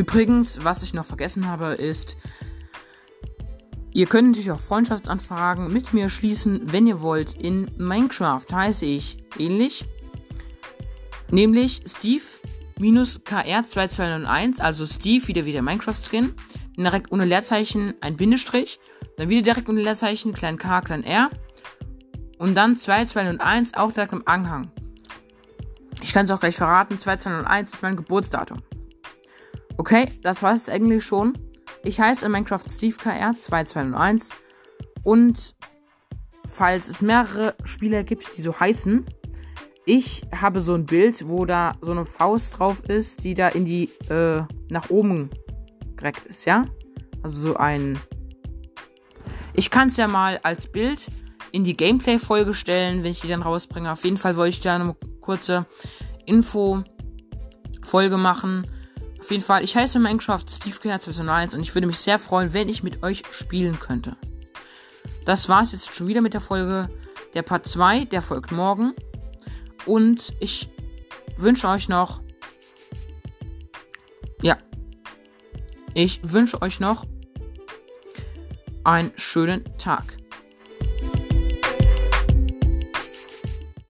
Übrigens, was ich noch vergessen habe, ist, ihr könnt natürlich auch Freundschaftsanfragen mit mir schließen, wenn ihr wollt. In Minecraft heiße ich ähnlich, nämlich Steve-KR2201, also Steve wieder wie der Minecraft-Skin, direkt ohne Leerzeichen ein Bindestrich, dann wieder direkt ohne Leerzeichen, klein k, klein r und dann 2201 auch direkt im Anhang. Ich kann es auch gleich verraten, 2201 ist mein Geburtsdatum. Okay, das war es eigentlich schon. Ich heiße in Minecraft SteveKR 2201 und falls es mehrere Spieler gibt, die so heißen, ich habe so ein Bild, wo da so eine Faust drauf ist, die da in die äh, nach oben gereckt ist, ja? Also so ein. Ich kann es ja mal als Bild in die Gameplay-Folge stellen, wenn ich die dann rausbringe. Auf jeden Fall wollte ich da eine kurze Info-Folge machen jeden Fall, ich heiße Minecraft Steve 2001 und ich würde mich sehr freuen, wenn ich mit euch spielen könnte. Das war's jetzt schon wieder mit der Folge. Der Part 2, der folgt morgen. Und ich wünsche euch noch. Ja. Ich wünsche euch noch einen schönen Tag.